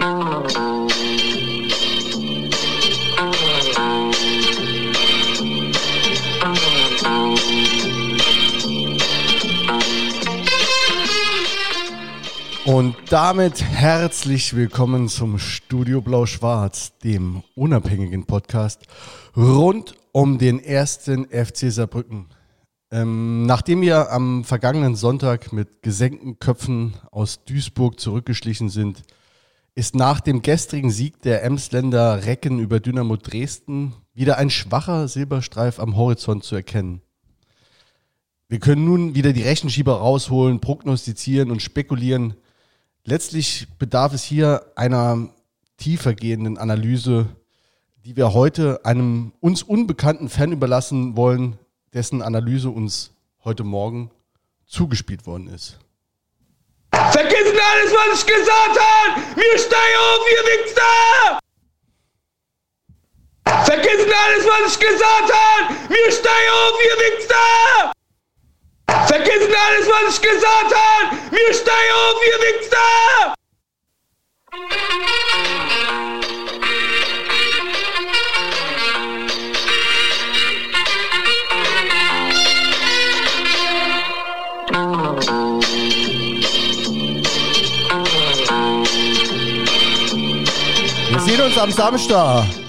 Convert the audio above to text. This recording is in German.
Und damit herzlich willkommen zum Studio Blau-Schwarz, dem unabhängigen Podcast rund um den ersten FC Saarbrücken. Ähm, nachdem wir am vergangenen Sonntag mit gesenkten Köpfen aus Duisburg zurückgeschlichen sind, ist nach dem gestrigen Sieg der Emsländer Recken über Dynamo Dresden wieder ein schwacher Silberstreif am Horizont zu erkennen. Wir können nun wieder die Rechenschieber rausholen, prognostizieren und spekulieren. Letztlich bedarf es hier einer tiefergehenden Analyse, die wir heute einem uns unbekannten Fan überlassen wollen, dessen Analyse uns heute Morgen zugespielt worden ist. Vergessen alles, was ich gesagt habe! Wir steigen auf, ihr Wichser! Vergessen alles, was ich gesagt habe! Wir steigen auf, ihr Wichser! Vergessen alles, was ich gesagt habe! Wir steigen auf, ihr Wichser! Wir sehen uns am Samstag.